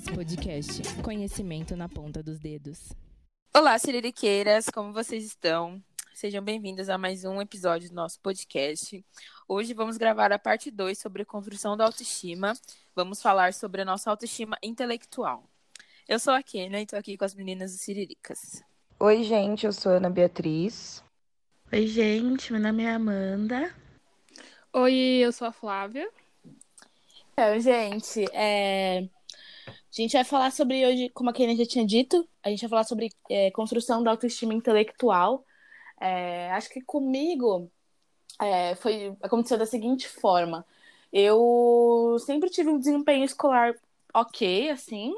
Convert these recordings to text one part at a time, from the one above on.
Siriricas Podcast. Conhecimento na ponta dos dedos. Olá, siririqueiras, como vocês estão? Sejam bem-vindas a mais um episódio do nosso podcast. Hoje vamos gravar a parte 2 sobre construção da autoestima. Vamos falar sobre a nossa autoestima intelectual. Eu sou a Kena e estou aqui com as meninas do Siriricas. Oi, gente, eu sou Ana Beatriz. Oi, gente, meu nome é Amanda. Oi, eu sou a Flávia. Então, gente, é... a gente vai falar sobre hoje, como a Kena já tinha dito, a gente vai falar sobre é, construção da autoestima intelectual. É, acho que comigo é, foi aconteceu da seguinte forma: eu sempre tive um desempenho escolar ok, assim,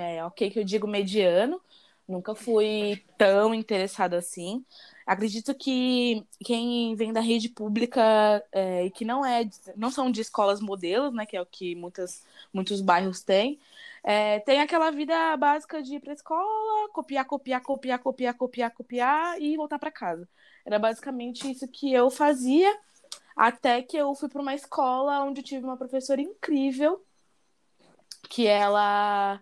é, ok que eu digo mediano. Nunca fui tão interessada assim. Acredito que quem vem da rede pública é, e que não é, não são de escolas modelos, né, que é o que muitas, muitos bairros têm, é, tem aquela vida básica de ir para escola, copiar, copiar, copiar, copiar, copiar, copiar e voltar para casa. Era basicamente isso que eu fazia, até que eu fui para uma escola onde tive uma professora incrível, que ela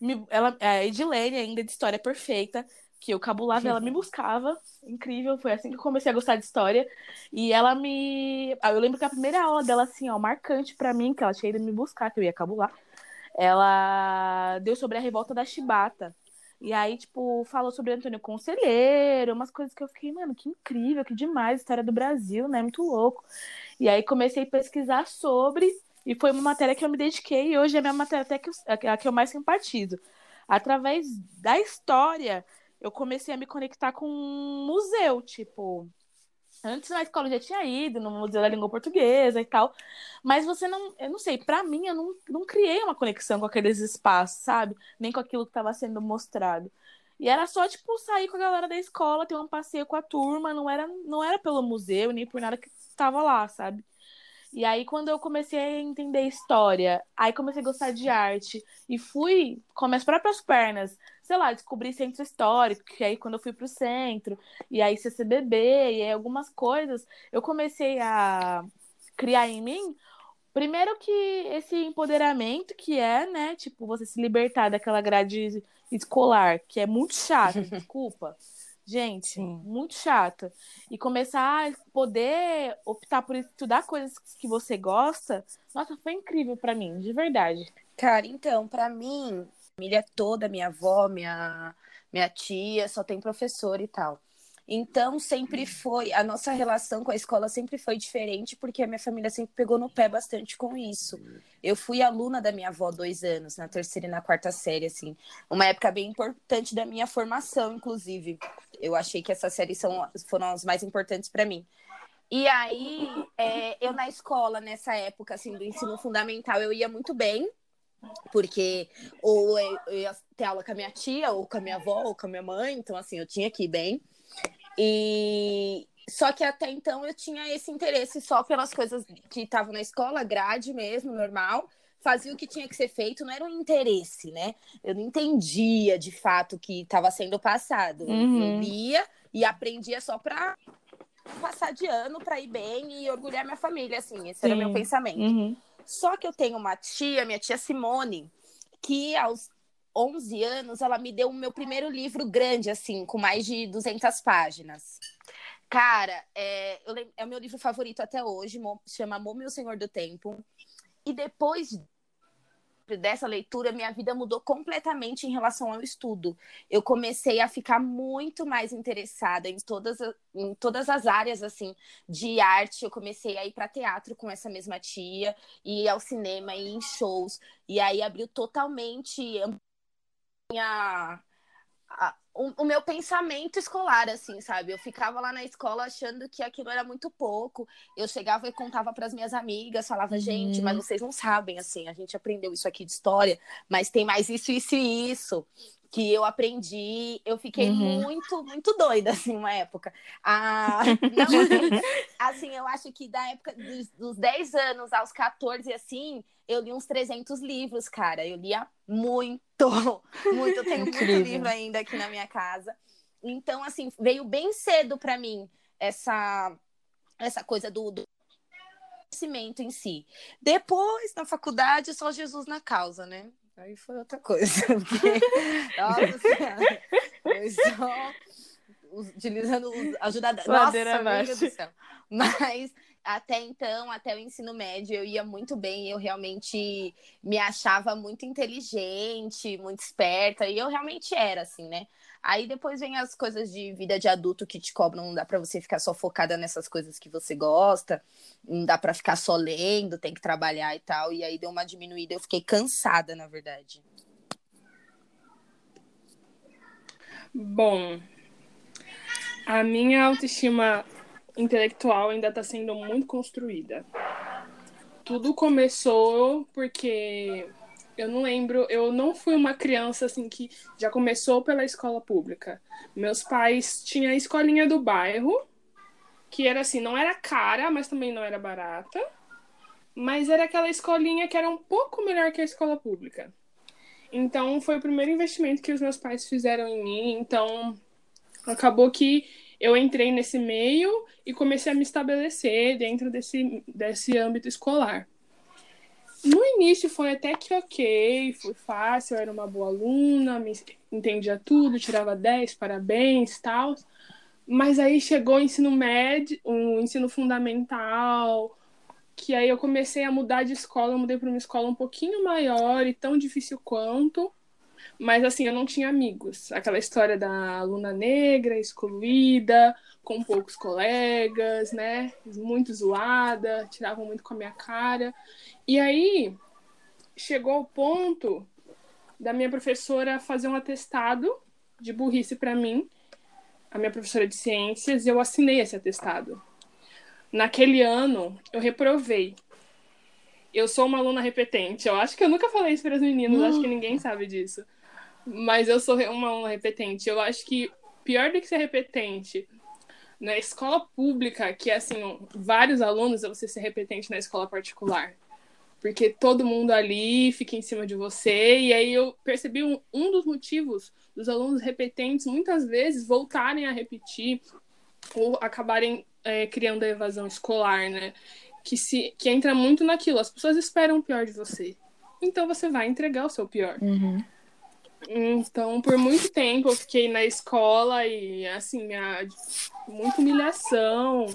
me, ela, a Edilene, ainda de História Perfeita, que eu cabulava, ela me buscava. Incrível, foi assim que eu comecei a gostar de história. E ela me. Ah, eu lembro que a primeira aula dela, assim, ó, marcante para mim, que ela tinha ido me buscar, que eu ia cabular, ela deu sobre a revolta da Chibata. E aí, tipo, falou sobre Antônio Conselheiro, umas coisas que eu fiquei, mano, que incrível, que demais, história do Brasil, né? Muito louco. E aí comecei a pesquisar sobre, e foi uma matéria que eu me dediquei, e hoje é a minha matéria até que eu, a que eu mais simpatizo. Através da história, eu comecei a me conectar com um museu, tipo. Antes na escola eu já tinha ido no Museu da Língua Portuguesa e tal. Mas você não. Eu não sei, para mim eu não, não criei uma conexão com aqueles espaços, sabe? Nem com aquilo que estava sendo mostrado. E era só, tipo, sair com a galera da escola, ter um passeio com a turma, não era, não era pelo museu, nem por nada que estava lá, sabe? E aí, quando eu comecei a entender história, aí comecei a gostar de arte e fui com minhas próprias pernas, sei lá, descobri centro histórico, que aí quando eu fui pro centro, e aí CCBB, e aí algumas coisas, eu comecei a criar em mim Primeiro que esse empoderamento que é, né, tipo, você se libertar daquela grade escolar, que é muito chato, desculpa. Gente, Sim. muito chata. E começar a poder optar por estudar coisas que você gosta, nossa, foi incrível para mim, de verdade. Cara, então, para mim, família toda, minha avó, minha, minha tia, só tem professor e tal. Então, sempre foi, a nossa relação com a escola sempre foi diferente, porque a minha família sempre pegou no pé bastante com isso. Eu fui aluna da minha avó dois anos, na terceira e na quarta série, assim. Uma época bem importante da minha formação, inclusive. Eu achei que essas séries são, foram as mais importantes para mim. E aí, é, eu na escola, nessa época, assim, do ensino fundamental, eu ia muito bem, porque ou eu ia ter aula com a minha tia, ou com a minha avó, ou com a minha mãe, então, assim, eu tinha que ir bem. E só que até então eu tinha esse interesse só pelas coisas que estavam na escola, grade mesmo, normal. Fazia o que tinha que ser feito, não era um interesse, né? Eu não entendia de fato o que estava sendo passado. Uhum. Eu lia e aprendia só para passar de ano, para ir bem e orgulhar minha família, assim. Esse Sim. era o meu pensamento. Uhum. Só que eu tenho uma tia, minha tia Simone, que aos 11 anos, ela me deu o meu primeiro livro grande, assim, com mais de 200 páginas. Cara, é, lembro, é o meu livro favorito até hoje, chama Mommy o Senhor do Tempo. E depois dessa leitura, minha vida mudou completamente em relação ao estudo. Eu comecei a ficar muito mais interessada em todas, em todas as áreas assim de arte. Eu comecei a ir para teatro com essa mesma tia, ir ao cinema, ir em shows. E aí abriu totalmente minha, a, o, o, meu pensamento escolar, assim, sabe? Eu ficava lá na escola achando que aquilo era muito pouco. Eu chegava e contava para as minhas amigas, falava, gente, mas uhum. vocês não sabem, assim, a gente aprendeu isso aqui de história, mas tem mais isso, isso e isso que eu aprendi, eu fiquei uhum. muito, muito doida, assim, uma época. Ah, não, assim, eu acho que da época dos, dos 10 anos aos 14, assim, eu li uns 300 livros, cara. Eu lia muito, muito. Eu tenho muito livro ainda aqui na minha casa. Então, assim, veio bem cedo para mim essa, essa coisa do, do conhecimento em si. Depois, na faculdade, só Jesus na causa, né? Aí foi outra coisa. Porque, nossa senhora, foi só utilizando ajuda da nossa, amiga do céu. Mas até então, até o ensino médio, eu ia muito bem, eu realmente me achava muito inteligente, muito esperta, e eu realmente era, assim, né? Aí depois vem as coisas de vida de adulto que te cobram, não dá para você ficar só focada nessas coisas que você gosta, não dá para ficar só lendo, tem que trabalhar e tal, e aí deu uma diminuída, eu fiquei cansada, na verdade. Bom, a minha autoestima intelectual ainda está sendo muito construída. Tudo começou porque eu não lembro, eu não fui uma criança assim que já começou pela escola pública. Meus pais tinham a escolinha do bairro, que era assim, não era cara, mas também não era barata. Mas era aquela escolinha que era um pouco melhor que a escola pública. Então foi o primeiro investimento que os meus pais fizeram em mim. Então acabou que eu entrei nesse meio e comecei a me estabelecer dentro desse, desse âmbito escolar. No início foi até que ok, foi fácil, eu era uma boa aluna, me entendia tudo, tirava 10, parabéns, tal. Mas aí chegou o ensino médio, o ensino fundamental, que aí eu comecei a mudar de escola, eu mudei para uma escola um pouquinho maior e tão difícil quanto. Mas assim, eu não tinha amigos. Aquela história da aluna negra, excluída, com poucos colegas, né? Muito zoada, tiravam muito com a minha cara. E aí chegou o ponto da minha professora fazer um atestado de burrice para mim, a minha professora de ciências, e eu assinei esse atestado. Naquele ano, eu reprovei. Eu sou uma aluna repetente. Eu acho que eu nunca falei isso para as meninas, acho que ninguém sabe disso. Mas eu sou uma aluna repetente. Eu acho que pior do que ser repetente na escola pública, que é assim, vários alunos, é você ser repetente na escola particular. Porque todo mundo ali fica em cima de você. E aí eu percebi um, um dos motivos dos alunos repetentes muitas vezes voltarem a repetir ou acabarem é, criando a evasão escolar, né? Que, se, que entra muito naquilo. As pessoas esperam o pior de você. Então você vai entregar o seu pior. Uhum. Então, por muito tempo eu fiquei na escola e, assim, a, muita humilhação,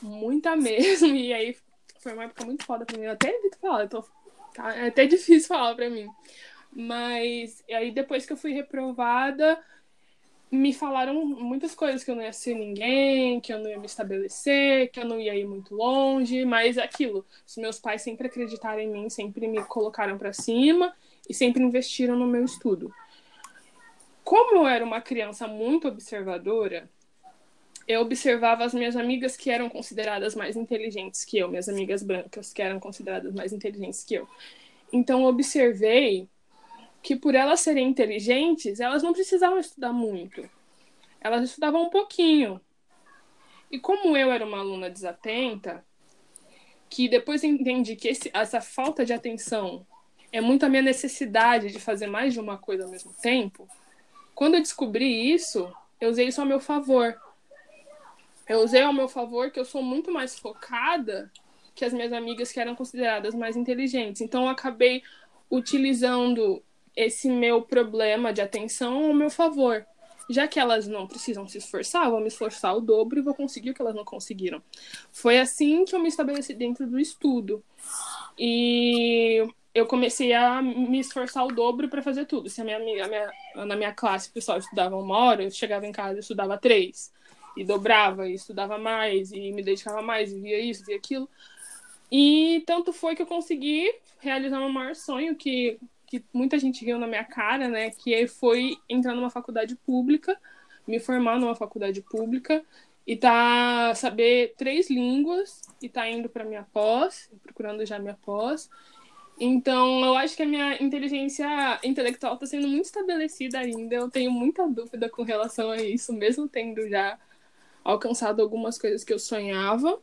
muita mesmo. E aí foi uma época muito foda pra mim. Eu até evito falar, tô, tá, é até difícil falar pra mim. Mas aí depois que eu fui reprovada, me falaram muitas coisas, que eu não ia ser ninguém, que eu não ia me estabelecer, que eu não ia ir muito longe, mas aquilo, os meus pais sempre acreditaram em mim, sempre me colocaram para cima e sempre investiram no meu estudo. Como eu era uma criança muito observadora, eu observava as minhas amigas que eram consideradas mais inteligentes que eu, minhas amigas brancas que eram consideradas mais inteligentes que eu. Então eu observei que por elas serem inteligentes, elas não precisavam estudar muito. Elas estudavam um pouquinho. E como eu era uma aluna desatenta, que depois entendi que esse, essa falta de atenção é muito a minha necessidade de fazer mais de uma coisa ao mesmo tempo. Quando eu descobri isso, eu usei isso ao meu favor. Eu usei ao meu favor que eu sou muito mais focada que as minhas amigas que eram consideradas mais inteligentes. Então eu acabei utilizando esse meu problema de atenção ao meu favor. Já que elas não precisam se esforçar, eu vou me esforçar o dobro e vou conseguir o que elas não conseguiram. Foi assim que eu me estabeleci dentro do estudo. E eu comecei a me esforçar o dobro para fazer tudo. Se a minha a minha, na minha classe, o pessoal estudava uma hora, eu chegava em casa e estudava três. E dobrava, e estudava mais, e me dedicava mais, e via isso, via aquilo. E tanto foi que eu consegui realizar meu maior sonho, que, que muita gente viu na minha cara, né? Que foi entrar numa faculdade pública, me formar numa faculdade pública, e tá saber três línguas, e tá indo para minha pós, procurando já minha pós então, eu acho que a minha inteligência intelectual está sendo muito estabelecida ainda. Eu tenho muita dúvida com relação a isso, mesmo tendo já alcançado algumas coisas que eu sonhava.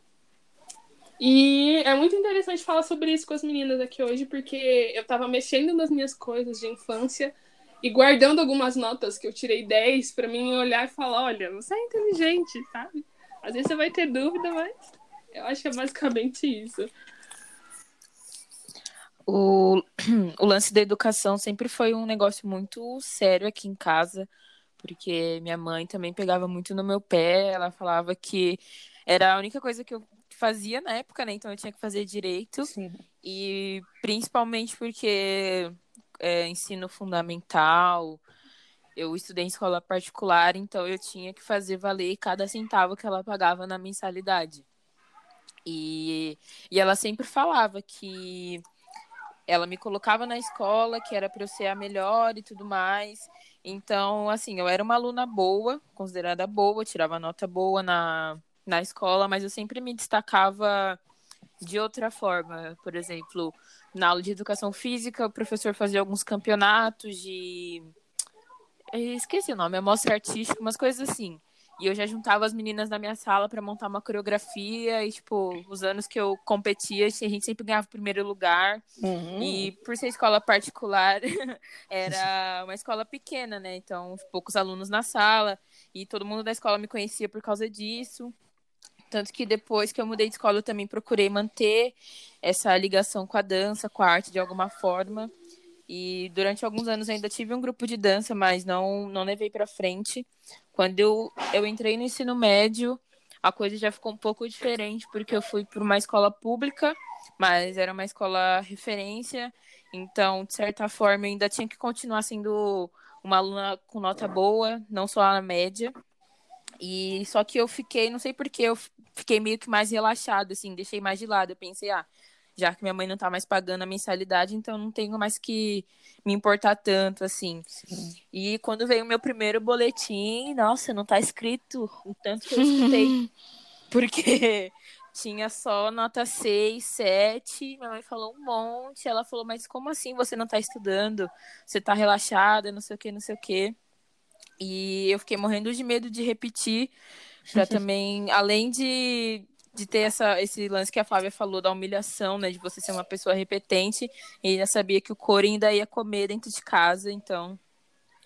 E é muito interessante falar sobre isso com as meninas aqui hoje, porque eu estava mexendo nas minhas coisas de infância e guardando algumas notas que eu tirei 10 para mim olhar e falar: olha, você é inteligente, sabe? Às vezes você vai ter dúvida, mas eu acho que é basicamente isso. O, o lance da educação sempre foi um negócio muito sério aqui em casa, porque minha mãe também pegava muito no meu pé, ela falava que era a única coisa que eu fazia na época, né? Então eu tinha que fazer direito. Sim. E principalmente porque é, ensino fundamental, eu estudei em escola particular, então eu tinha que fazer valer cada centavo que ela pagava na mensalidade. E, e ela sempre falava que ela me colocava na escola, que era para eu ser a melhor e tudo mais. Então, assim, eu era uma aluna boa, considerada boa, tirava nota boa na, na escola, mas eu sempre me destacava de outra forma. Por exemplo, na aula de educação física, o professor fazia alguns campeonatos de. Eu esqueci o nome, amostra artística, umas coisas assim. E eu já juntava as meninas na minha sala para montar uma coreografia. E, tipo, os anos que eu competia, a gente sempre ganhava o primeiro lugar. Uhum. E por ser escola particular, era uma escola pequena, né? Então, poucos alunos na sala. E todo mundo da escola me conhecia por causa disso. Tanto que depois que eu mudei de escola, eu também procurei manter essa ligação com a dança, com a arte de alguma forma. E durante alguns anos ainda tive um grupo de dança, mas não, não levei para frente. Quando eu, eu entrei no ensino médio, a coisa já ficou um pouco diferente, porque eu fui para uma escola pública, mas era uma escola referência. Então, de certa forma, eu ainda tinha que continuar sendo uma aluna com nota boa, não só na média. E só que eu fiquei, não sei porquê, eu fiquei meio que mais relaxada, assim, deixei mais de lado. Eu pensei, ah, já que minha mãe não tá mais pagando a mensalidade, então não tenho mais que me importar tanto, assim. Sim. E quando veio o meu primeiro boletim, nossa, não tá escrito o tanto que eu escutei. porque tinha só nota 6, 7. Minha mãe falou um monte. Ela falou, mas como assim você não tá estudando? Você tá relaxada, não sei o que, não sei o que. E eu fiquei morrendo de medo de repetir, pra também, além de, de ter essa, esse lance que a Flávia falou da humilhação, né? De você ser uma pessoa repetente. E ainda sabia que o couro ainda ia comer dentro de casa, então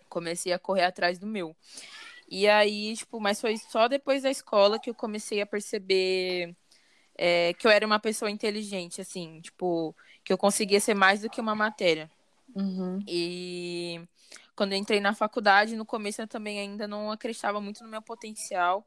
comecei a correr atrás do meu. E aí, tipo, mas foi só depois da escola que eu comecei a perceber é, que eu era uma pessoa inteligente, assim, tipo, que eu conseguia ser mais do que uma matéria. Uhum. E quando entrei na faculdade, no começo eu também ainda não acreditava muito no meu potencial.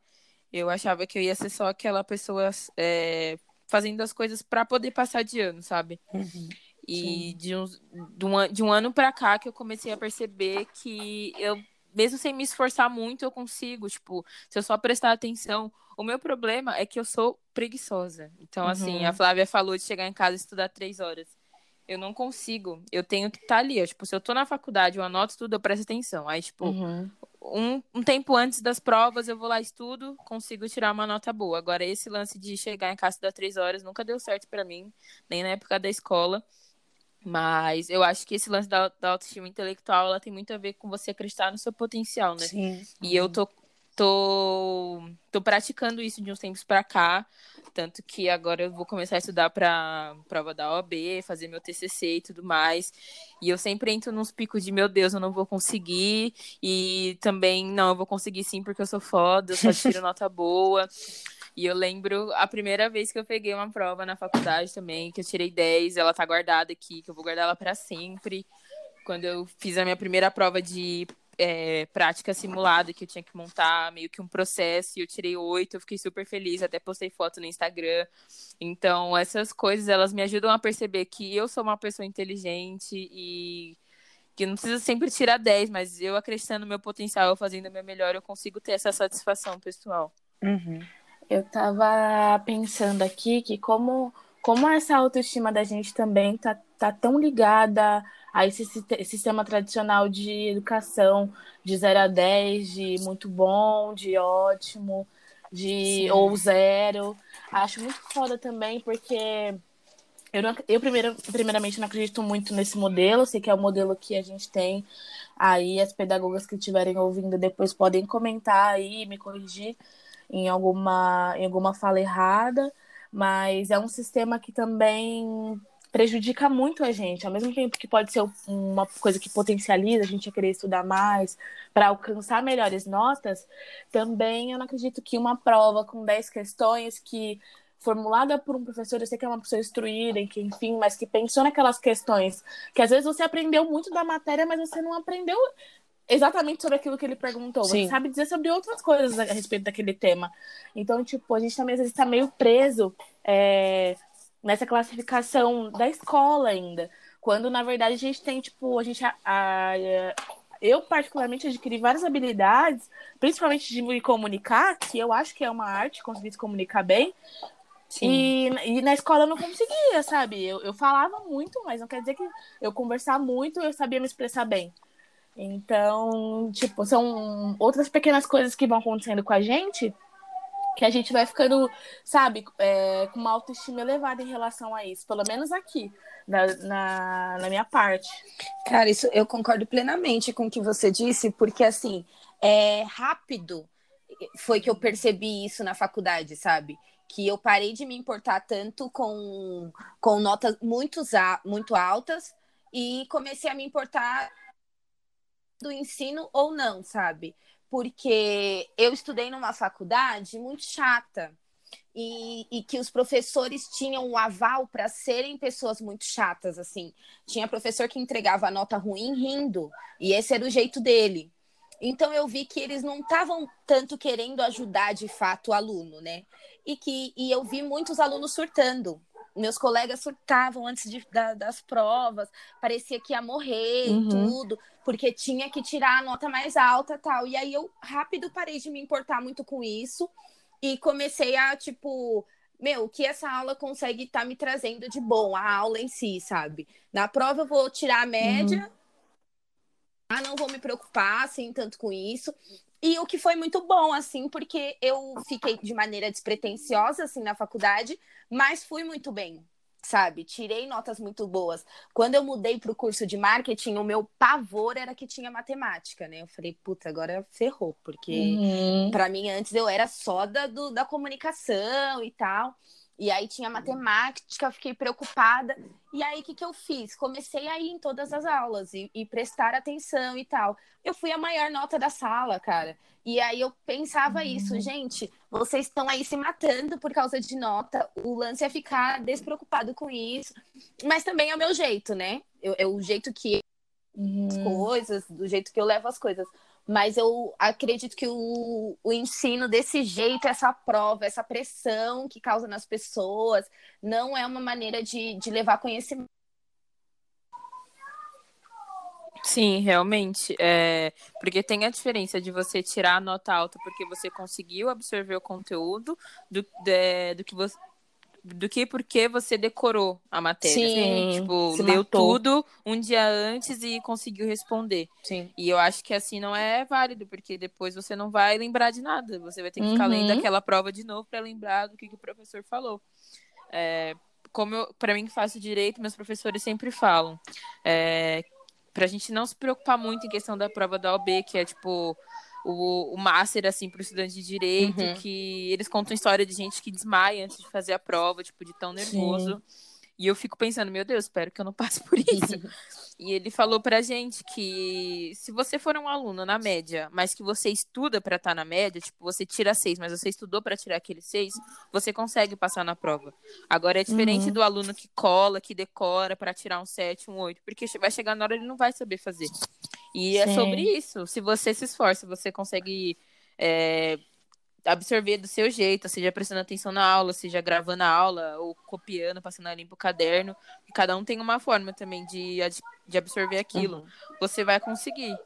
Eu achava que eu ia ser só aquela pessoa é, fazendo as coisas para poder passar de ano, sabe? Uhum. E de, uns, de, um, de um ano pra cá que eu comecei a perceber que eu, mesmo sem me esforçar muito, eu consigo. Tipo, se eu só prestar atenção. O meu problema é que eu sou preguiçosa. Então, assim, Uhum. a Flávia falou de chegar em casa e estudar três horas. Eu não consigo. Eu tenho que estar ali. ó. Tipo, se eu tô na faculdade, eu anoto tudo, eu presto atenção. Aí, tipo, Uhum. Um, um tempo antes das provas, eu vou lá, estudo, consigo tirar uma nota boa. Agora, esse lance de chegar em casa dar três horas nunca deu certo pra mim, nem na época da escola. Mas eu acho que esse lance da, da autoestima intelectual, ela tem muito a ver com você acreditar no seu potencial, né? Sim. E eu tô, tô, tô praticando isso de uns tempos pra cá. Tanto que agora eu vou começar a estudar pra prova da OAB, fazer meu TCC e tudo mais. E eu sempre entro nos picos de, meu Deus, eu não vou conseguir. E também, não, eu vou conseguir sim, porque eu sou foda, eu só tiro nota boa. E eu lembro a primeira vez que eu peguei uma prova na faculdade também, que eu tirei 10, ela tá guardada aqui, que eu vou guardar ela pra sempre. Quando eu fiz a minha primeira prova de é, prática simulada, que eu tinha que montar meio que um processo, e eu tirei 8, eu fiquei super feliz, até postei foto no Instagram. Então, essas coisas, elas me ajudam a perceber que eu sou uma pessoa inteligente e que não precisa sempre tirar 10, mas eu acreditando no meu potencial, eu fazendo o meu melhor, eu consigo ter essa satisfação pessoal. Uhum. Eu tava pensando aqui que como, como essa autoestima da gente também tá, tá tão ligada a esse siste- sistema tradicional de educação de 0 a 10, de muito bom, de ótimo, de Sim. ou zero. Acho muito foda também, porque eu, não, eu primeiro, primeiramente não acredito muito nesse modelo, sei que é o modelo que a gente tem. Aí as pedagogas que estiverem ouvindo depois podem comentar aí, me corrigir em alguma, em alguma fala errada, mas é um sistema que também prejudica muito a gente, ao mesmo tempo que pode ser uma coisa que potencializa a gente a querer estudar mais para alcançar melhores notas, também eu não acredito que uma prova com 10 questões que formulada por um professor, eu sei que é uma pessoa instruída, que, enfim, mas que pensou naquelas questões que às vezes você aprendeu muito da matéria, mas você não aprendeu exatamente sobre aquilo que ele perguntou. Sim. Você sabe dizer sobre outras coisas a respeito daquele tema. Então, tipo, a gente também às vezes está meio preso é, nessa classificação da escola ainda. Quando, na verdade, a gente tem, tipo, a gente. A, a, eu, particularmente, adquiri várias habilidades, principalmente de me comunicar, que eu acho que é uma arte, conseguir se comunicar bem. E, e na escola eu não conseguia, sabe? Eu, eu falava muito, mas não quer dizer que eu conversar muito eu sabia me expressar bem. Então, tipo, são outras pequenas coisas que vão acontecendo com a gente que a gente vai ficando, sabe, é, com uma autoestima elevada em relação a isso, pelo menos aqui, na, na, na minha parte. Cara, isso eu concordo plenamente com o que você disse, porque assim, é rápido foi que eu percebi isso na faculdade, sabe? Que eu parei de me importar tanto com, com notas muito, muito altas e comecei a me importar do ensino ou não, sabe? Porque eu estudei numa faculdade muito chata. E, e, que os professores tinham um aval para serem pessoas muito chatas, assim. Tinha professor que entregava a nota ruim rindo, e esse era o jeito dele. Então eu vi que eles não estavam tanto querendo ajudar de fato o aluno, né? E que e eu vi muitos alunos surtando. Meus colegas surtavam antes de, da, das provas, parecia que ia morrer Uhum. e tudo, porque tinha que tirar a nota mais alta tal. E aí eu rápido parei de me importar muito com isso e comecei a, tipo, meu, o que essa aula consegue estar me trazendo de bom, a aula em si, sabe? Na prova eu vou tirar a média, ah, não vou me preocupar, assim, tanto com isso. E o que foi muito bom, assim, porque eu fiquei de maneira despretensiosa, assim, na faculdade, mas fui muito bem, sabe? Tirei notas muito boas. Quando eu mudei para o curso de marketing, o meu pavor era que tinha matemática, né? Eu falei, puta, agora ferrou, porque Uhum. para mim antes eu era só da, do- da comunicação e tal. E aí tinha matemática, eu fiquei preocupada. E aí o que, que eu fiz? Comecei a ir em todas as aulas e, e prestar atenção e tal. Eu fui a maior nota da sala, cara. E aí eu pensava isso, gente, vocês estão aí se matando por causa de nota. O lance é ficar despreocupado com isso. Mas também é o meu jeito, né? Eu- é o jeito que Uhum. as coisas, do jeito que eu levo as coisas. Mas eu acredito que o, o ensino desse jeito, essa prova, essa pressão que causa nas pessoas, não é uma maneira de, de levar conhecimento. Sim, realmente. É, porque tem a diferença de você tirar a nota alta porque você conseguiu absorver o conteúdo do, de- do que você. Do que porque você decorou a matéria. Sim, Tipo, leu matou. tudo um dia antes e conseguiu responder. Sim. E eu acho que assim não é válido, porque depois você não vai lembrar de nada. Você vai ter que ficar Uhum. lendo aquela prova de novo para lembrar do que, que o professor falou. É, como eu, para mim que faço direito, meus professores sempre falam. É, pra gente não se preocupar muito em questão da prova da OB, que é tipo o, o master, assim, pro estudante de direito, Uhum. que eles contam história de gente que desmaia antes de fazer a prova, tipo, de tão nervoso. E eu fico pensando, meu Deus, espero que eu não passe por isso. e ele falou pra gente que se você for um aluno na média, mas que você estuda pra estar na média, tipo, você tira seis, mas você estudou pra tirar aquele seis, você consegue passar na prova. Agora é diferente Uhum. do aluno que cola, que decora pra tirar um sete, um oito, porque vai chegar na hora ele não vai saber fazer. E é Sim. sobre isso. Se você se esforça, você consegue é, absorver do seu jeito, seja prestando atenção na aula, seja gravando a aula, ou copiando, passando a limpo o caderno. E cada um tem uma forma também de, de absorver aquilo. Você vai conseguir.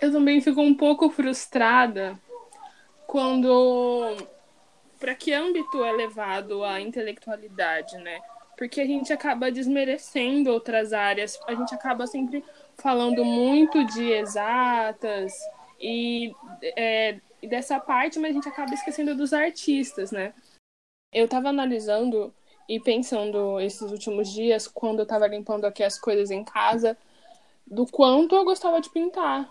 Eu também fico um pouco frustrada quando. Para que âmbito é levado a intelectualidade, né? Porque a gente acaba desmerecendo outras áreas, a gente acaba sempre falando muito de exatas e é, dessa parte, mas a gente acaba esquecendo dos artistas, né? Eu tava analisando e pensando esses últimos dias, quando eu tava limpando aqui as coisas em casa, do quanto eu gostava de pintar.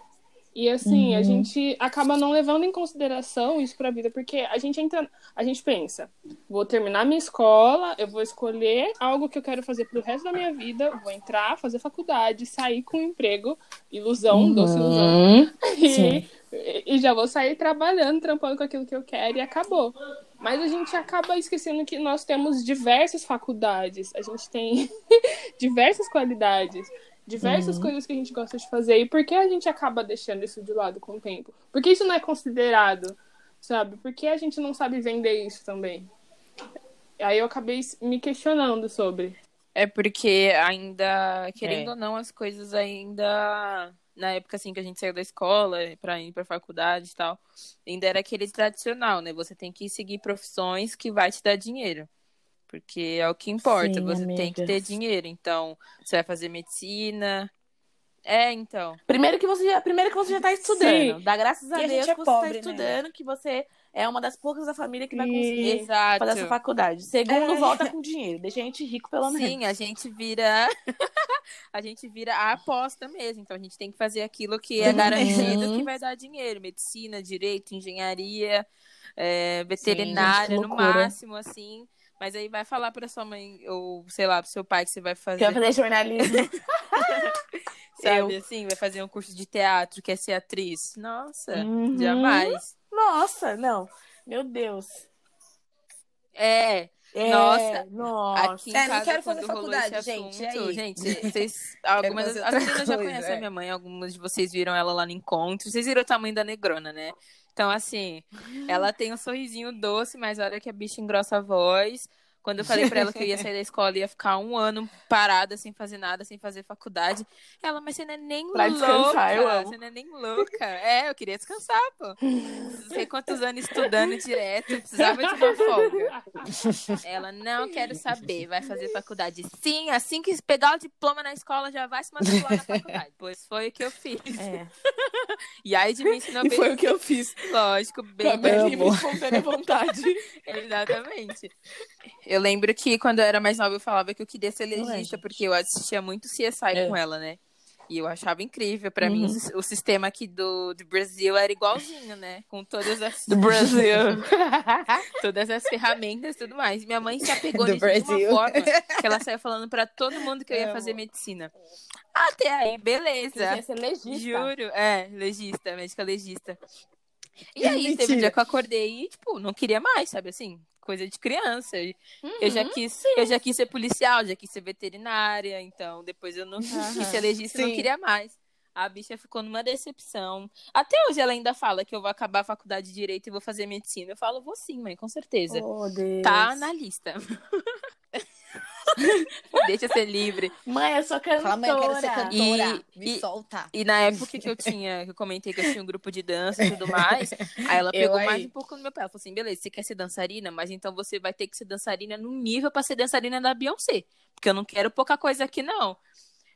E assim, a gente acaba não levando em consideração isso pra vida, porque a gente entra, a gente pensa, vou terminar minha escola, eu vou escolher algo que eu quero fazer pro resto da minha vida, vou entrar, fazer faculdade, sair com um emprego, ilusão, doce ilusão. Uhum. E, e já vou sair trabalhando, trampando com aquilo que eu quero e acabou. Mas a gente acaba esquecendo que nós temos diversas faculdades, a gente tem diversas qualidades, diversas Uhum. coisas que a gente gosta de fazer. E por que a gente acaba deixando isso de lado com o tempo? Por que isso não é considerado, sabe? Por que a gente não sabe vender isso também? Aí eu acabei me questionando sobre. É porque ainda, querendo É. ou não, as coisas ainda. Na época assim que a gente saiu da escola pra ir pra faculdade e tal, ainda era aquele tradicional, né? Você tem que seguir profissões que vai te dar dinheiro. Porque é o que importa, Sim, você tem que amiga. ter dinheiro. Então, você vai fazer medicina. É, então. Primeiro que você já, primeiro que você já tá estudando. Sim. Dá graças a E a Deus gente é que você pobre, tá né? estudando, que você é uma das poucas da família que vai conseguir Exato. fazer essa faculdade. Segundo, É. volta com dinheiro. Deixa a gente rico, pelo menos. Sim, a gente vira. a gente vira a aposta mesmo. Então a gente tem que fazer aquilo que é Uhum. garantido que vai dar dinheiro. Medicina, direito, engenharia, é, veterinária, gente, no máximo, assim. Mas aí vai falar pra sua mãe, ou sei lá, pro seu pai que você vai fazer. Quer fazer jornalismo. sabe assim? Vai fazer um curso de teatro, quer ser atriz. Nossa, Uhum. jamais. Nossa, não. Meu Deus. É, É, Nossa. nossa. Aqui em É, não casa, quero quando fazer faculdade, gente, assunto, gente, vocês, algumas, fazer as meninas já conhecem é. a minha mãe, algumas de vocês viram ela lá no encontro, vocês viram o tamanho da negrona, né? Então, assim, ela tem um sorrisinho doce, mas a hora que a bicha engrossa a voz, quando eu falei pra ela que eu ia sair da escola e ia ficar um ano parada, sem fazer nada, sem fazer faculdade, ela, mas você não é nem Pra louca, descansar, eu amo. você não é nem louca. É, eu queria descansar, pô. Não sei quantos anos estudando direto, precisava de uma folga. Ela não quero saber, vai fazer faculdade. Sim, assim que pegar o diploma na escola, já vai se matricular na faculdade. Pois foi o que eu fiz. É. E aí de mim ensinou E bem, foi o que eu fiz. lógico, bem Amo. livre espontânea vontade. Exatamente. Eu lembro que quando eu era mais nova eu falava que eu queria ser é, legista, porque eu assistia muito CSI É. com ela, né? E eu achava incrível. Pra mim, Uhum. o sis- o sistema aqui do, do Brasil era igualzinho, né? Com todas as, Do Brasil. todas as ferramentas e tudo mais. Minha mãe se apegou Do nisso de uma forma que ela saiu falando pra todo mundo que eu ia Amo. fazer medicina. Até aí, beleza. Você ia ser legista. Juro. É, legista, médica legista. E aí, teve um Mentira. dia que eu acordei e, tipo, não queria mais, sabe assim? Coisa de criança. E Eu já quis, eu já quis ser policial, já quis ser veterinária, então depois eu não quis ser legista e não queria mais. A bicha ficou numa decepção. Até hoje ela ainda fala que eu vou acabar a faculdade de direito e vou fazer medicina. Eu falo, vou sim, mãe, com certeza. Oh, Deus. Tá na lista. Deixa eu ser livre. Mãe, eu sou cantora. Fala, mãe, eu quero ser cantora. E- Me e- solta. E na época que eu tinha, que eu comentei que eu tinha um grupo de dança e tudo mais, aí ela Eu pegou aí. mais um pouco no meu pé. Ela falou assim: beleza, você quer ser dançarina, mas então você vai ter que ser dançarina num nível pra ser dançarina da Beyoncé. Porque eu não quero pouca coisa aqui, não.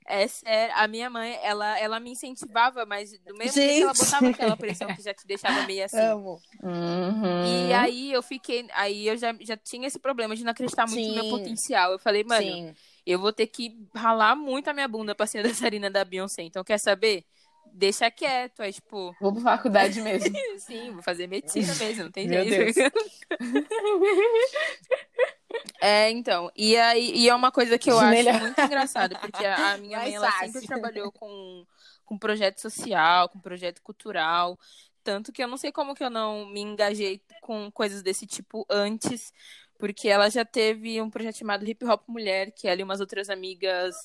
É sério, a minha mãe, ela, ela me incentivava, mas do mesmo jeito ela botava aquela pressão que já te deixava meio assim. Amo. Uhum. E aí eu fiquei, aí eu já, já tinha esse problema de não acreditar muito no meu Sim. potencial. Eu falei, mano, Sim. eu vou ter que ralar muito a minha bunda pra ser a dançarina da Beyoncé. Então, quer saber? Deixa quieto. Aí, tipo, Vou pra faculdade mesmo. sim, vou fazer medicina mesmo, não tem Meu jeito. É, então. E, aí, e é uma coisa que eu acho Melhor. muito engraçada, porque a, a minha Mais mãe, ela fácil. sempre trabalhou com, com projeto social, com projeto cultural. Tanto que eu não sei como que eu não me engajei com coisas desse tipo antes, porque ela já teve um projeto chamado Hip Hop Mulher, que ela e umas outras amigas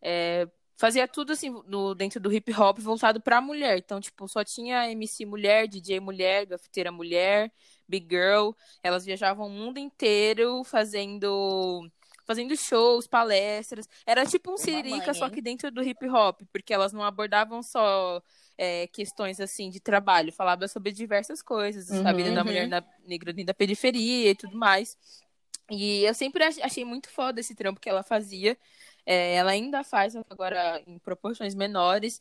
é, fazia tudo assim no, dentro do hip hop voltado pra mulher. Então, tipo, só tinha MC mulher, DJ mulher, grafiteira mulher, big girl. Elas viajavam o mundo inteiro fazendo fazendo shows, palestras. Era tipo um Sirica, só que dentro do hip hop, porque elas não abordavam só é, questões assim de trabalho, falava sobre diversas coisas, a vida da Uhum. mulher na, negra dentro da periferia e tudo mais. E eu sempre ach- achei muito foda esse trampo que ela fazia. É, ela ainda faz agora em proporções menores.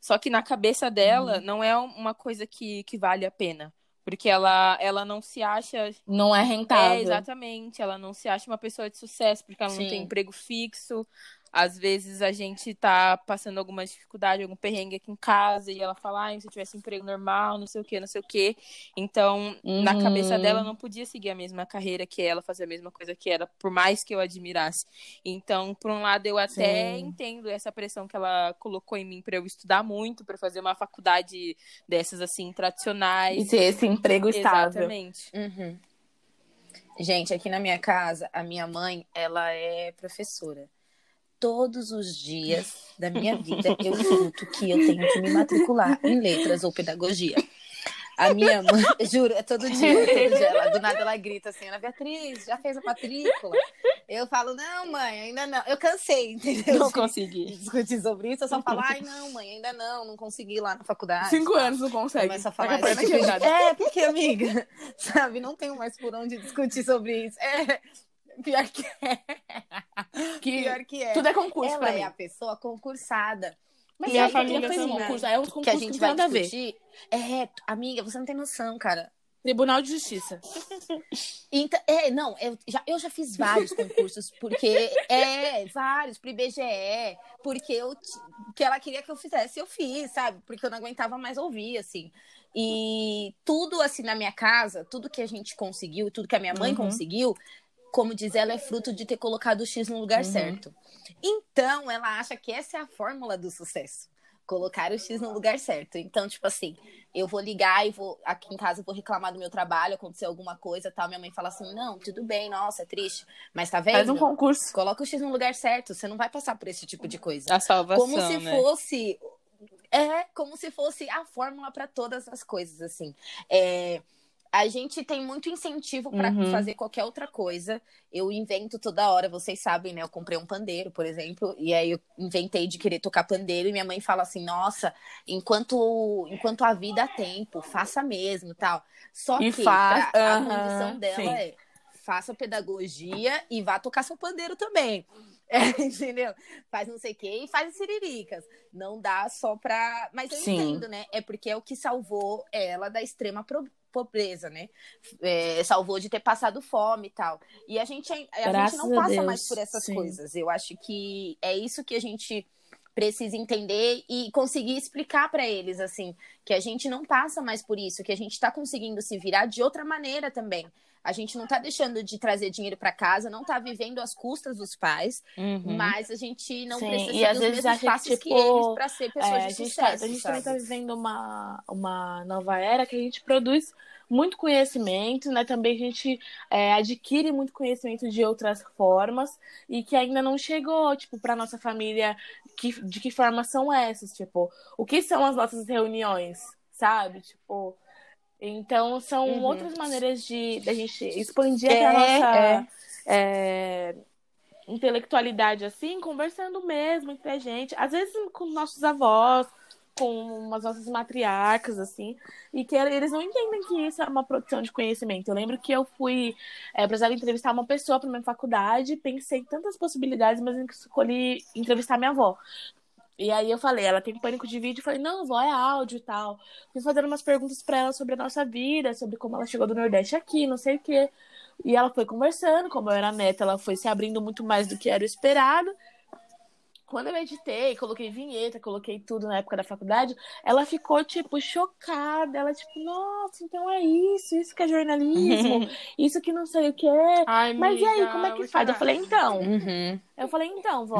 Só que na cabeça dela Uhum. não é uma coisa que, que vale a pena. Porque ela, ela não se acha. Não é rentável. É, exatamente. Ela não se acha uma pessoa de sucesso, porque ela não Sim. tem emprego fixo. Às vezes a gente tá passando alguma dificuldade, algum perrengue aqui em casa, e ela fala, ai, se eu tivesse emprego normal, não sei o quê, não sei o quê. Então, na Uhum. cabeça dela, eu não podia seguir a mesma carreira que ela, fazer a mesma coisa que ela, por mais que eu admirasse. Então, por um lado, eu até Sim. entendo essa pressão que ela colocou em mim pra eu estudar muito, pra fazer uma faculdade dessas, assim, tradicionais. E ter esse emprego estável. Exatamente. Uhum. Gente, aqui na minha casa, a minha mãe, ela é professora. Todos os dias da minha vida eu escuto que eu tenho que me matricular em letras ou pedagogia. A minha mãe, juro, é todo dia, todo dia. Ela, do nada ela grita assim, Ana Beatriz, já fez a matrícula? Eu falo, não, mãe, ainda não. Eu cansei, entendeu? Não de consegui. discutir sobre isso, eu só falo, ai, não, mãe, ainda não, não consegui lá na faculdade. Cinco anos não consegue. Começa a Tá falar tipo. É, porque, amiga, sabe, não tenho mais por onde discutir sobre isso. É, pior que é. Que Pior que é. tudo é concurso Ela pra é mim. a pessoa concursada. Mas Minha aí, família Já fez também. concurso, aí é uns que a que gente tem vai a ver. discutir. É, amiga, você não tem noção, cara. Tribunal de Justiça. Então, é, não, eu já, eu já fiz vários concursos, porque é, vários, pro IBGE, porque eu que ela queria que eu fizesse, eu fiz, sabe? Porque eu não aguentava mais ouvir, assim. E tudo assim na minha casa, tudo que a gente conseguiu, tudo que a minha mãe Uhum. conseguiu, como diz ela, é fruto de ter colocado o X no lugar Uhum. certo. Então, ela acha que essa é a fórmula do sucesso. Colocar o X no lugar certo. Então, tipo assim, eu vou ligar e vou aqui em casa eu vou reclamar do meu trabalho, aconteceu alguma coisa, tal, minha mãe fala assim: "Não, tudo bem, nossa, é triste, mas tá vendo? Faz um concurso. Coloca o X no lugar certo, você não vai passar por esse tipo de coisa. A salvação, Como se né? fosse é como se fosse a fórmula para todas as coisas assim. É, a gente tem muito incentivo para Uhum. fazer qualquer outra coisa. Eu invento toda hora, vocês sabem, né? Eu comprei um pandeiro, por exemplo, e aí eu inventei de querer tocar pandeiro e minha mãe fala assim: "Nossa, enquanto enquanto a vida há tempo, faça mesmo", tal. Só E que faz- pra- a aham, condição dela sim. é faça pedagogia e vá tocar seu pandeiro também. É, entendeu? Faz não sei o quê e faz as siriricas. Não dá só pra. Mas eu Sim. entendo, né? É porque é o que salvou ela da extrema pro- pobreza, né? É, salvou de ter passado fome e tal. E a gente, a gente não passa Deus, mais por essas sim. coisas. Eu acho que é isso que a gente precisa entender e conseguir explicar pra eles assim que a gente não passa mais por isso, que a gente tá conseguindo se virar de outra maneira também. A gente não tá deixando de trazer dinheiro pra casa, não tá vivendo às custas dos pais, Uhum. mas a gente não Sim, precisa e às vezes mesmos acha que, tipo, eles pra ser pessoas É, a de gente, tá, sucesso, a gente também está vivendo uma, uma nova era que a gente produz muito conhecimento, né? Também a gente é, adquire muito conhecimento de outras formas e que ainda não chegou, tipo, para nossa família, que, de que forma são essas, tipo, o que são as nossas reuniões, sabe? Tipo, então são Uhum. outras maneiras de da gente expandir É, a nossa é. é, intelectualidade assim, conversando mesmo entre a gente, às vezes com nossos avós, com as nossas matriarcas, assim, e que eles não entendem que isso é uma produção de conhecimento. Eu lembro que eu fui, é, precisava entrevistar uma pessoa para minha faculdade, pensei em tantas possibilidades, mas escolhi entrevistar minha avó. E aí eu falei, ela tem pânico de vídeo, eu falei, não, vó, é áudio e tal. Fui fazendo umas perguntas para ela sobre a nossa vida, sobre como ela chegou do Nordeste aqui, não sei o quê. E ela foi conversando, como eu era neta, ela foi se abrindo muito mais do que era o esperado. Quando eu editei, coloquei vinheta, coloquei tudo na época da faculdade, ela ficou, tipo, chocada. Ela, tipo, nossa, então é isso, isso que é jornalismo, isso que não sei o quê. Ai, Mas e aí, amiga, como é que faz? Eu falei, então, Uhum. eu falei, então, vó,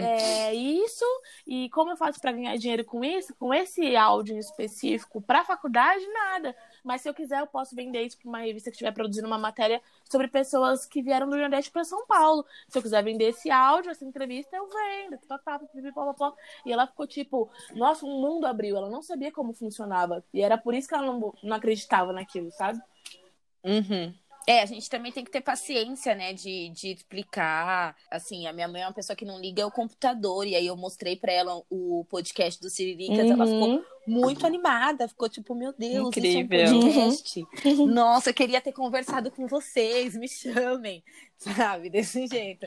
é isso, e como eu faço pra ganhar dinheiro com isso? Com esse áudio específico pra faculdade, nada. Mas se eu quiser, eu posso vender isso pra uma revista que estiver produzindo uma matéria sobre pessoas que vieram do Nordeste pra São Paulo. Se eu quiser vender esse áudio, essa entrevista, eu vendo. Tá, tá, pipi, pó, pó, pó. E ela ficou tipo, nossa, um mundo abriu. Ela não sabia como funcionava. E era por isso que ela não, não acreditava naquilo, sabe? Uhum. É, a gente também tem que ter paciência, né, de, de explicar. Assim, a minha mãe é uma pessoa que não liga o computador, e aí eu mostrei pra ela o podcast do Siriricas, ela ficou Uhum. muito animada, ficou tipo, meu Deus, Incrível. isso é um podcast. Nossa, eu queria ter conversado com vocês, me chamem, sabe, desse jeito.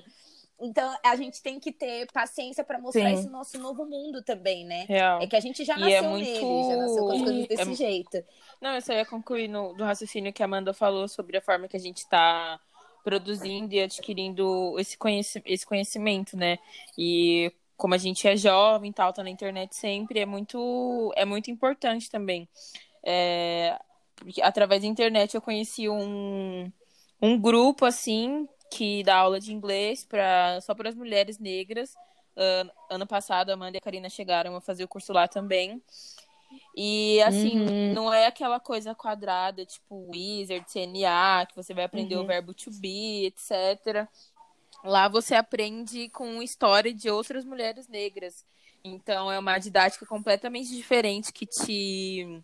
Então, a gente tem que ter paciência pra mostrar Sim. esse nosso novo mundo também, né? Real. É que a gente já E nasceu é muito- nele, já nasceu com as coisas desse é- jeito. Não, eu só ia concluir no, do raciocínio que a Amanda falou sobre a forma que a gente está produzindo e adquirindo esse, conheci esse conhecimento, né? E como a gente é jovem e tal, tá na internet sempre, é muito, é muito importante também. É, através da internet eu conheci um, um grupo, assim, que dá aula de inglês pra, só para as mulheres negras. Ano- ano passado, a Amanda e a Karina chegaram a fazer o curso lá também. E assim, Uhum. não é aquela coisa quadrada, tipo Wizard, CNA, que você vai aprender Uhum. o verbo to be, etc. Lá você aprende com história de outras mulheres negras. Então é uma didática completamente diferente que te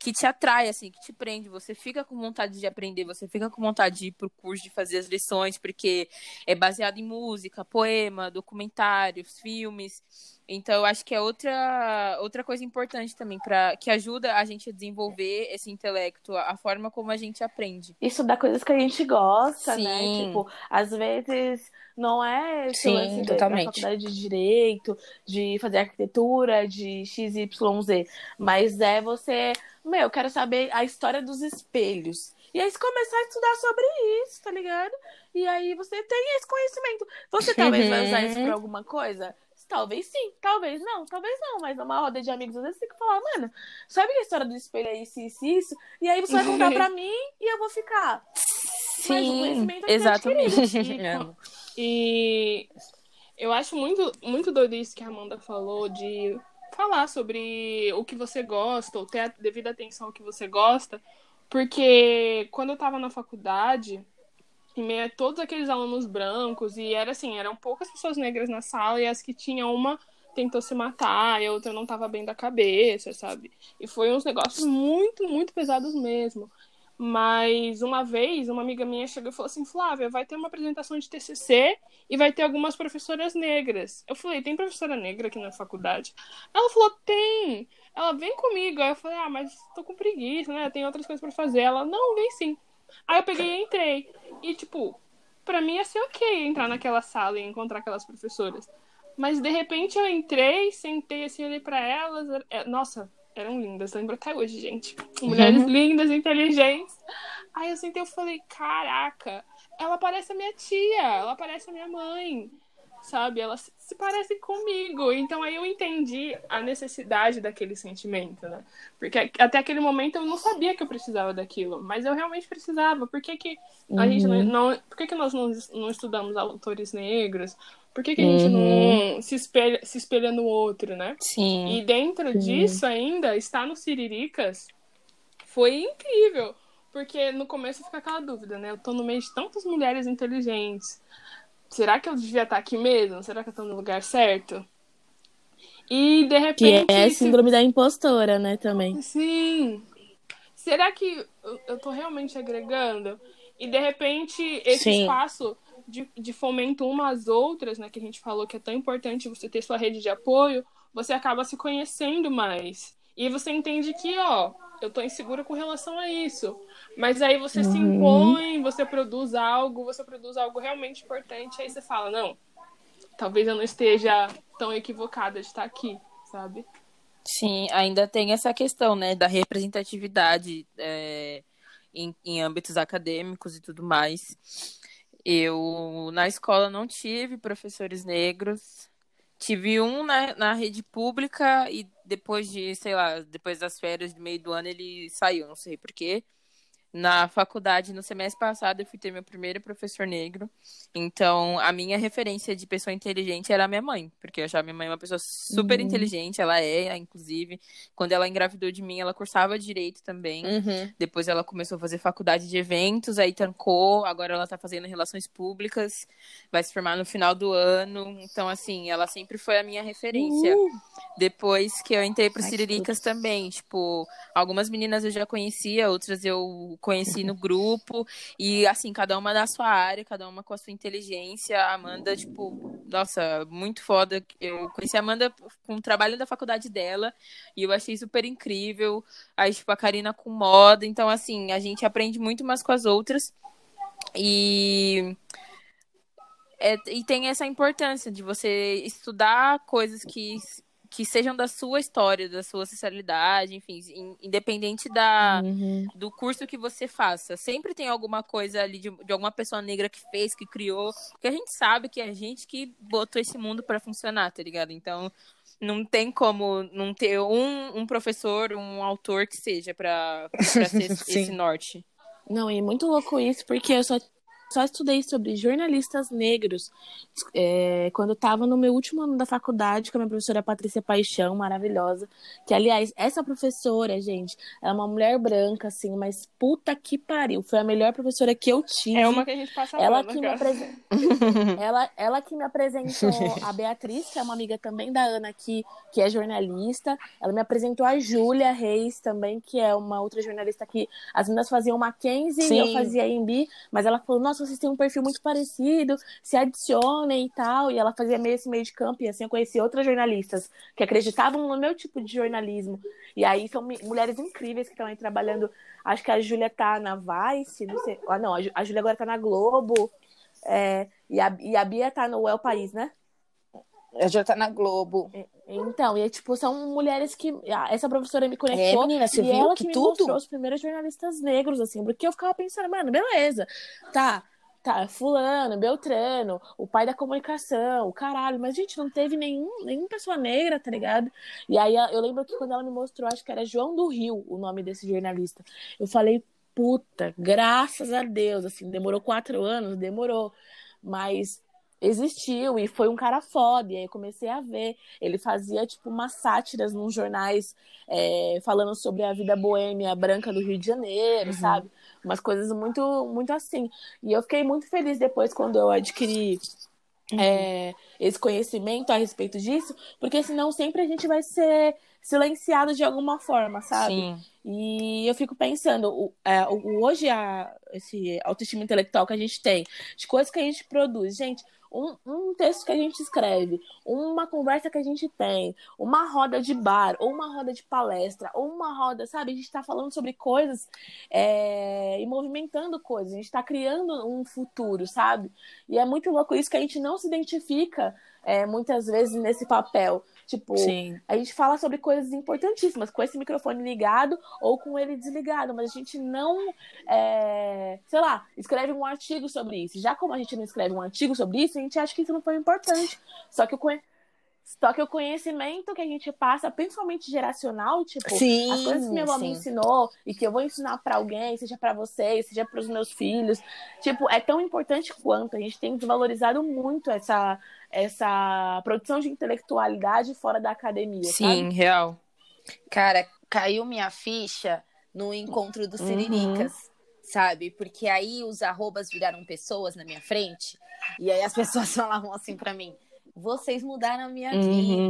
que te atrai, assim, que te prende. Você fica com vontade de aprender, você fica com vontade de ir pro curso, de fazer as lições, porque é baseado em música, poema, documentários, filmes. Então, eu acho que é outra, outra coisa importante também, para que ajuda a gente a desenvolver esse intelecto, a forma como a gente aprende. Isso dá coisas que a gente gosta, né? Sim. Tipo, às vezes não é esse Sim, lance da- da totalmente. faculdade de direito, de fazer arquitetura, de XYZ. Mas é você, meu, eu quero saber a história dos espelhos. E aí você começar a estudar sobre isso, tá ligado? E aí você tem esse conhecimento. Você talvez vai usar isso pra alguma coisa? Talvez sim, talvez não, talvez não, mas numa roda de amigos, às vezes tem que falar, mano, sabe que a história do espelho é isso, isso, isso? E aí você vai contar pra mim e eu vou ficar. Sim, conhecimento é exatamente. E. e eu acho muito, muito doido isso que a Amanda falou de falar sobre o que você gosta, ou ter a devida atenção ao que você gosta, porque quando eu tava na faculdade, em meio a todos aqueles alunos brancos, e era assim, eram poucas pessoas negras na sala, e as que tinham uma tentou se matar, e a outra não tava bem da cabeça, sabe? E foi uns negócios muito, muito pesados mesmo. Mas uma vez, uma amiga minha chegou e falou assim: Flávia, vai ter uma apresentação de TCC e vai ter algumas professoras negras. Eu falei: tem professora negra aqui na faculdade? Ela falou: tem. Ela vem comigo. Aí eu falei: ah, mas tô com preguiça, né? Tem outras coisas pra fazer. Ela: não, vem sim. Aí eu peguei e entrei. E, tipo, pra mim ia ser ok entrar naquela sala e encontrar aquelas professoras. Mas de repente eu entrei, sentei assim, olhei pra elas. é- Nossa, eram lindas, lembro até hoje, gente. Mulheres lindas, inteligentes. Aí eu sentei e falei, caraca, ela parece a minha tia, ela parece a minha mãe, sabe? Ela se se parece comigo. Então aí eu entendi a necessidade daquele sentimento, né? Porque até aquele momento eu não sabia que eu precisava daquilo, mas eu realmente precisava. Por que, que a gente não, não- por que, que nós não, não estudamos autores negros? Por que, que a gente não se espelha, se espelha no outro, né? Sim. E dentro disso ainda, estar no Siriricas foi incrível. Porque no começo fica aquela dúvida, né? Eu tô no meio de tantas mulheres inteligentes. Será que eu devia estar aqui mesmo? Será que eu tô no lugar certo? E de Que repente. é a se- síndrome da impostora, né, também. Sim. Será que eu- tô realmente agregando? E de repente, esse Sim. espaço de, de fomento umas às outras, né? Que a gente falou que é tão importante você ter sua rede de apoio, você acaba se conhecendo mais. E você entende que, ó, eu tô insegura com relação a isso. Mas aí você se impõe, você produz algo, você produz algo realmente importante, aí você fala, não, talvez eu não esteja tão equivocada de estar aqui, sabe? Sim, ainda tem essa questão, né, da representatividade é, em, em âmbitos acadêmicos e tudo mais. Eu, na escola, não tive professores negros. Tive um na, na rede pública e depois de, sei lá, depois das férias do meio do ano ele saiu, não sei por quê. Na faculdade, no semestre passado, eu fui ter meu primeiro professor negro. Então, a minha referência de pessoa inteligente era a minha mãe, porque eu achava minha mãe uma pessoa super Uhum. inteligente, ela é, inclusive. Quando ela engravidou de mim, ela cursava direito também. Uhum. Depois ela começou a fazer faculdade de eventos, aí tancou, agora ela tá fazendo relações públicas, vai se formar no final do ano. Então, assim, ela sempre foi a minha referência. Depois que eu entrei pro Ai, Siriricas também, tipo, algumas meninas eu já conhecia, outras eu conheci no grupo. E assim, cada uma da sua área, cada uma com a sua inteligência. A Amanda, tipo, nossa, muito foda. Eu conheci a Amanda com o trabalho da faculdade dela e eu achei super incrível. Aí, tipo, a Karina com moda. Então, assim, a gente aprende muito umas com as outras. E. é, e tem essa importância de você estudar coisas que, que sejam da sua história, da sua ancestralidade, enfim, in- independente da, Uhum. do curso que você faça. Sempre tem alguma coisa ali de, de alguma pessoa negra que fez, que criou, porque a gente sabe que é a gente que botou esse mundo pra funcionar, tá ligado? Então, não tem como não ter um, um professor, um autor que seja pra, pra ser esse, norte. Não, e muito louco isso, porque eu só Só estudei sobre jornalistas negros é, quando eu estava no meu último ano da faculdade com a minha professora Patrícia Paixão, maravilhosa. Que, aliás, essa professora, gente, ela é uma mulher branca, assim, mas puta que pariu. Foi a melhor professora que eu tive. É uma que a gente passa ela que, me apresen- ela, ela que me apresentou a Beatriz, que é uma amiga também da Ana aqui, que é jornalista. Ela me apresentou a Júlia Reis também, que é uma outra jornalista que as meninas faziam Mackenzie e eu fazia MB, mas ela falou, nossa, vocês têm um perfil muito parecido, se adicionem e tal. E ela fazia meio esse meio de campo, e assim eu conheci outras jornalistas que acreditavam no meu tipo de jornalismo. E aí são mulheres incríveis que estão aí trabalhando. Acho que a Júlia tá na Vice, não sei. Ah, não, a Jú- a Júlia agora tá na Globo. é, e, a, e a Bia tá no El País, né? Ela já tá na Globo. Então, e tipo, são mulheres que. Essa professora me É, conectou. menina, você e viu ela que que me tudo? mostrou os primeiros jornalistas negros, assim, porque eu ficava pensando, mano, beleza, tá, tá, fulano, Beltrano, o pai da comunicação, o caralho, mas, gente, não teve nenhum, nenhuma pessoa negra, tá ligado? E aí eu lembro que quando ela me mostrou, acho que era João do Rio, o nome desse jornalista, eu falei, puta, graças a Deus, assim, demorou quatro anos, demorou, mas existiu e foi um cara foda, e aí eu comecei a ver, ele fazia, tipo, umas sátiras nos jornais é, falando sobre a vida boêmia branca do Rio de Janeiro, sabe? Umas coisas muito, muito assim. E eu fiquei muito feliz depois quando eu adquiri é, esse conhecimento a respeito disso, porque senão sempre a gente vai ser silenciado de alguma forma, sabe? Sim. E eu fico pensando, o, é, o- hoje a, esse autoestima intelectual que a gente tem, de coisas que a gente produz, gente, um, um texto que a gente escreve, uma conversa que a gente tem, uma roda de bar, ou uma roda de palestra, ou uma roda, sabe? A gente está falando sobre coisas é, e movimentando coisas, a gente está criando um futuro, sabe? E é muito louco isso que a gente não se identifica é, muitas vezes nesse papel. Tipo, Sim. a gente fala sobre coisas importantíssimas, com esse microfone ligado ou com ele desligado, mas a gente não, é, sei lá, escreve um artigo sobre isso. Já como a gente não escreve um artigo sobre isso, a gente acha que isso não foi importante. Só que o, conhe- só que o conhecimento que a gente passa, principalmente geracional, tipo, Sim, as coisas que minha avó me ensinou e que eu vou ensinar pra alguém, seja pra vocês, seja pros meus filhos, tipo, é tão importante quanto. A gente tem desvalorizado muito essa, essa produção de intelectualidade fora da academia, sabe? Sim, real. Cara, caiu minha ficha no encontro dos Siriricas, sabe? Porque aí os arrobas viraram pessoas na minha frente. E aí as pessoas falavam assim pra mim: vocês mudaram a minha Uhum.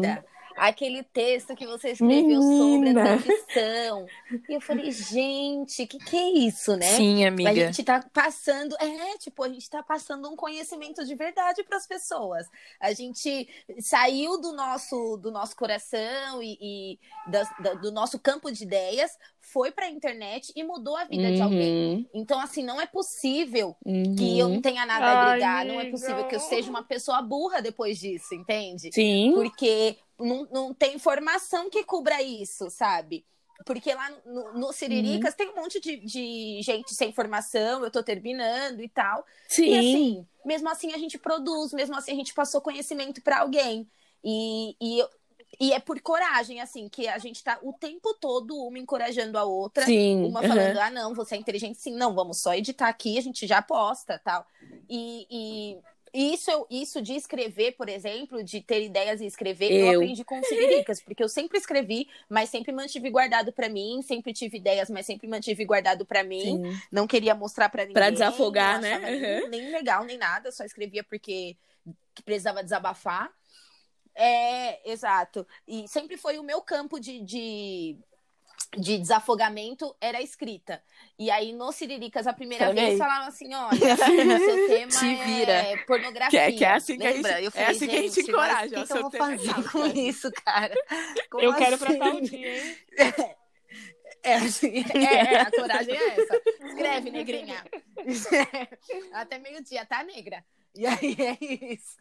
vida. Aquele texto que você escreveu sobre a Menina. transição. E eu falei, gente, o que, que é isso, né? Sim, A amiga. gente tá passando, é, tipo, a gente tá passando um conhecimento de verdade para as pessoas. A gente saiu do nosso, do nosso coração e, e das- da- do nosso campo de ideias, foi para a internet e mudou a vida de alguém. Uhum, Então, assim, não é possível uhum. que eu não tenha nada a Ai, agregar, não é possível que eu seja uma pessoa burra depois disso, entende? Sim. Porque não, não tem informação que cubra isso, sabe? Porque lá no, no Siriricas tem um monte de, de gente sem formação, eu tô terminando e tal. Sim. E assim, mesmo assim a gente produz, mesmo assim a gente passou conhecimento para alguém. E, e, e é por coragem, assim, que a gente tá o tempo todo uma encorajando a outra. Sim. Uma uhum. falando, ah, não, você é inteligente, sim, não, vamos só editar aqui, a gente já posta tal. E, e isso, eu- isso de escrever, por exemplo, de ter ideias e escrever, eu, Eu. aprendi com Siriricas, porque eu sempre escrevi, mas sempre mantive guardado pra mim, sempre tive ideias, mas sempre mantive guardado pra mim. Sim. Não queria mostrar pra ninguém. Pra desafogar, né? Nem, nem legal, nem nada, só escrevia porque precisava desabafar. É, exato. E sempre foi o meu campo de, de, de desafogamento era escrita. E aí, no Siriricas, a primeira Também. vez, falaram assim: olha, seu tema Te vira. é pornografia. Que é- que é assim que a Lembra? gente- eu é assim que a gente "Gente, mas encoraja, O que, que eu vou é fazer com cara." isso, cara? Como Eu quero pra assim? tal dia, hein? É, assim, é, é, a coragem é essa. Escreve, negrinha. Até meio-dia, tá, negra? E aí é isso.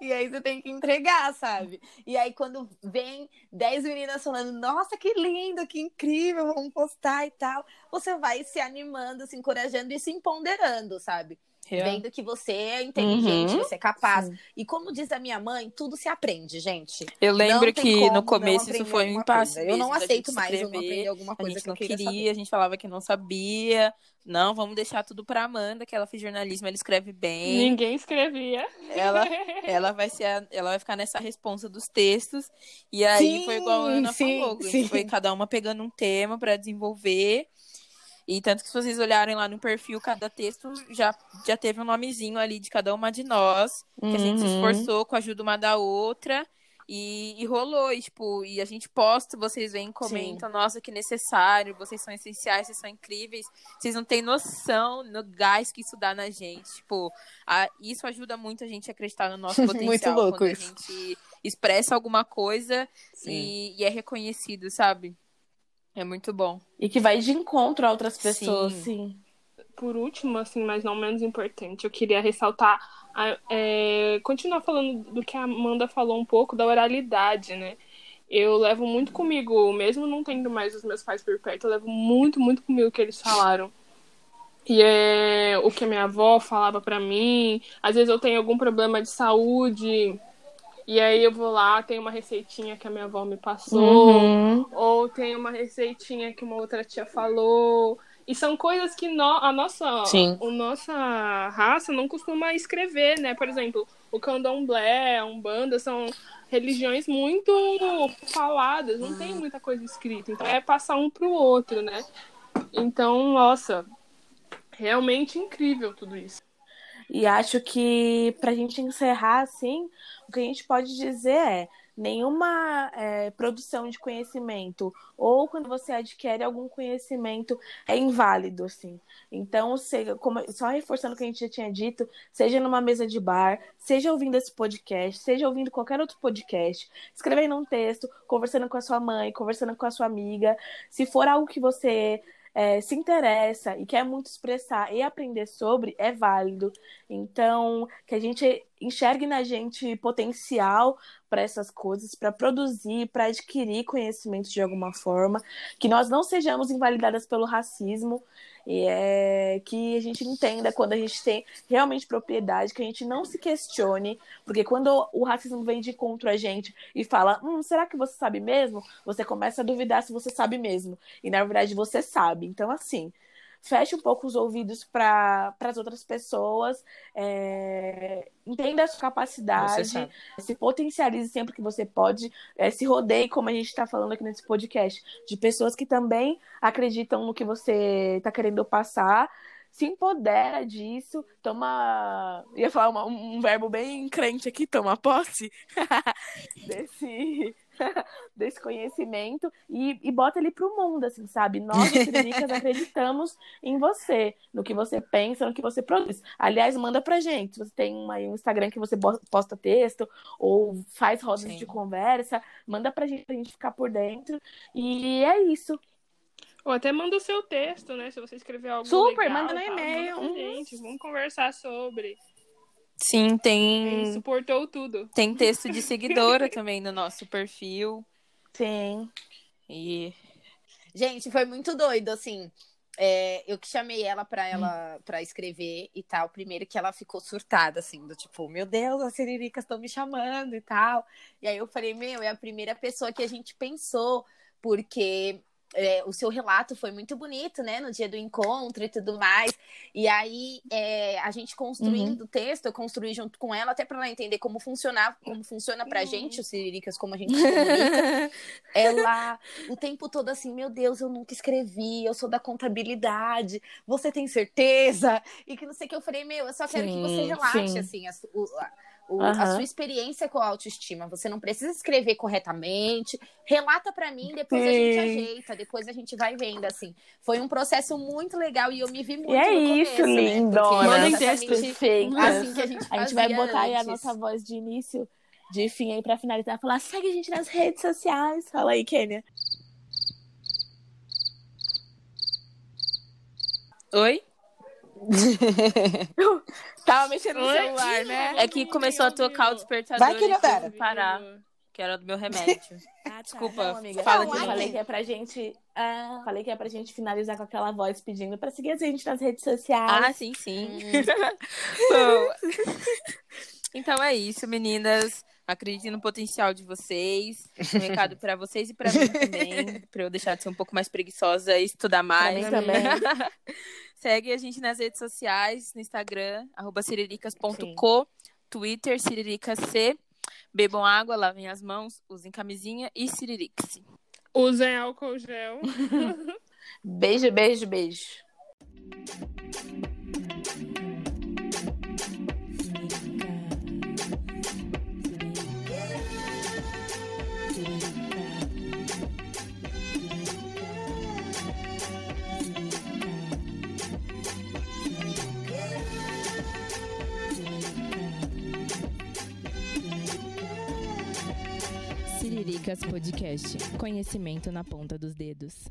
E aí você tem que entregar, sabe? E aí quando vem 10 meninas falando, nossa, que lindo, que incrível, vamos postar e tal, você vai se animando, se encorajando e se empoderando, sabe? Real. vendo que você é inteligente, Uhum. você é capaz. Sim. E como diz a minha mãe, tudo se aprende, gente. Eu lembro que como no começo isso foi um impasse. Eu não aceito mais eu não escrever. aprender alguma A coisa gente que eu não queria queria, a gente falava que não sabia. Não, vamos deixar tudo pra Amanda, que ela fez jornalismo, ela escreve bem. Ninguém escrevia. Ela, ela vai ser a- ela vai ficar nessa responsa dos textos. E aí Sim, foi igual a Ana sim, falou, a sim. gente foi cada uma pegando um tema pra desenvolver. E tanto que se vocês olharem lá no perfil, cada texto já, já teve um nomezinho ali de cada uma de nós, que a gente se Uhum. esforçou com a ajuda uma da outra. E, e rolou, e, tipo, e a gente posta, vocês vêm, comentam, nossa, que necessário, vocês são essenciais, vocês são incríveis. Vocês não têm noção no gás que isso dá na gente. Tipo, a- isso ajuda muito a gente a acreditar no nosso potencial. Muito louco quando isso. a gente expressa alguma coisa Sim. e, e é reconhecido, sabe? É muito bom. E que vai de encontro a outras pessoas, Sim. sim. Por último, assim, mas não menos importante, eu queria ressaltar, a- é, continuar falando do que a Amanda falou um pouco da oralidade, né? Eu levo muito comigo, mesmo não tendo mais os meus pais por perto, eu levo muito, muito comigo o que eles falaram. E é o que a minha avó falava pra mim. Às vezes eu tenho algum problema de saúde, e aí eu vou lá, tem uma receitinha que a minha avó me passou Uhum. ou tem uma receitinha que uma outra tia falou. E são coisas que no, a nossa, Sim. a nossa raça não costuma escrever, né? Por exemplo, o candomblé, a umbanda são religiões muito faladas, não tem muita coisa escrita. Então é passar um pro outro, né? Então, nossa, realmente incrível tudo isso. E acho que pra gente encerrar assim, o que a gente pode dizer é nenhuma é, produção de conhecimento ou quando você adquire algum conhecimento é inválido, assim. Então, seja, como, só reforçando o que a gente já tinha dito, seja numa mesa de bar, seja ouvindo esse podcast, seja ouvindo qualquer outro podcast, escrevendo um texto, conversando com a sua mãe, conversando com a sua amiga, se for algo que você é, se interessa e quer muito expressar e aprender sobre, é válido. Então, que a gente enxergue na gente potencial para essas coisas, para produzir, para adquirir conhecimento de alguma forma, que nós não sejamos invalidadas pelo racismo e é, que a gente entenda quando a gente tem realmente propriedade, que a gente não se questione, porque quando o racismo vem de encontro a gente e fala, hum, será que você sabe mesmo? Você começa a duvidar se você sabe mesmo. E na verdade você sabe. Então, assim, feche um pouco os ouvidos para as outras pessoas, é, entenda a sua capacidade, se potencialize sempre que você pode, é, se rodeie, como a gente está falando aqui nesse podcast, de pessoas que também acreditam no que você está querendo passar. Se empodera disso, toma. Ia falar uma- um verbo bem crente aqui, toma posse desse, desse conhecimento e, e bota ele pro mundo, assim, sabe? Nós, as Siriricas, acreditamos em você, no que você pensa, no que você produz. Aliás, manda pra gente. Você tem uma- um Instagram que você posta texto ou faz rodas Sim. de conversa, manda pra gente, pra gente ficar por dentro. E é isso. Ou até manda o seu texto, né? Se você escrever algo Super, legal, manda no e-mail. manda pra Uhum. gente, vamos conversar sobre. Sim, tem, suportou tudo. tem texto de seguidora também no nosso perfil. Sim. E Gente, foi muito doido, assim. É, eu que chamei ela pra ela para escrever e tal. Primeiro que ela ficou surtada, assim, do tipo, meu Deus, as siriricas estão me chamando e tal. E aí eu falei, meu, é a primeira pessoa que a gente pensou, porque é, o seu relato foi muito bonito, né? No dia do encontro e tudo mais. E aí é, a gente construindo o texto, eu construí junto com ela, até para ela entender como funcionar, como funciona pra gente, os siriricas, como a gente comunica ela o tempo todo assim, meu Deus, eu nunca escrevi, eu sou da contabilidade, você tem certeza? E que não sei o que eu falei, meu, eu só quero que você Sim, relate, sim. assim, a, su- o- a- o- a sua experiência com a autoestima. Você não precisa escrever corretamente, relata pra mim, depois a gente Sim. ajeita, depois a gente vai vendo, assim. Foi um processo muito legal e eu me vi muito E é no isso, começo, né? lindona. Porque Mandem exatamente textos. Perfeito. Assim que a gente A gente vai botar aí a antes. nossa voz de início, de fim aí pra finalizar, falar, segue a gente nas redes sociais. Fala aí, Kênia. Oi? Tava mexendo no celular, né? É que começou a tocar o despertador Vai, e querida. tive que parar. que era do meu remédio. Ah, tá. Desculpa, Não, amiga. fala Não, de falei que é pra gente. ah, falei que é pra gente finalizar com aquela voz pedindo pra seguir a gente nas redes sociais. Ah, sim, sim. Bom, então é isso, meninas. Acreditem no potencial de vocês. Um recado pra vocês e pra mim também. Pra eu deixar de ser um pouco mais preguiçosa e estudar pra mais. mim também. Segue a gente nas redes sociais, no Instagram, arroba ciriricas.co, Twitter, ciriricasc. Bebam água, lavem as mãos, usem camisinha e ciririx. Usem álcool gel. Beijo, beijo, beijo. Ciriricas Podcast. Conhecimento na ponta dos dedos.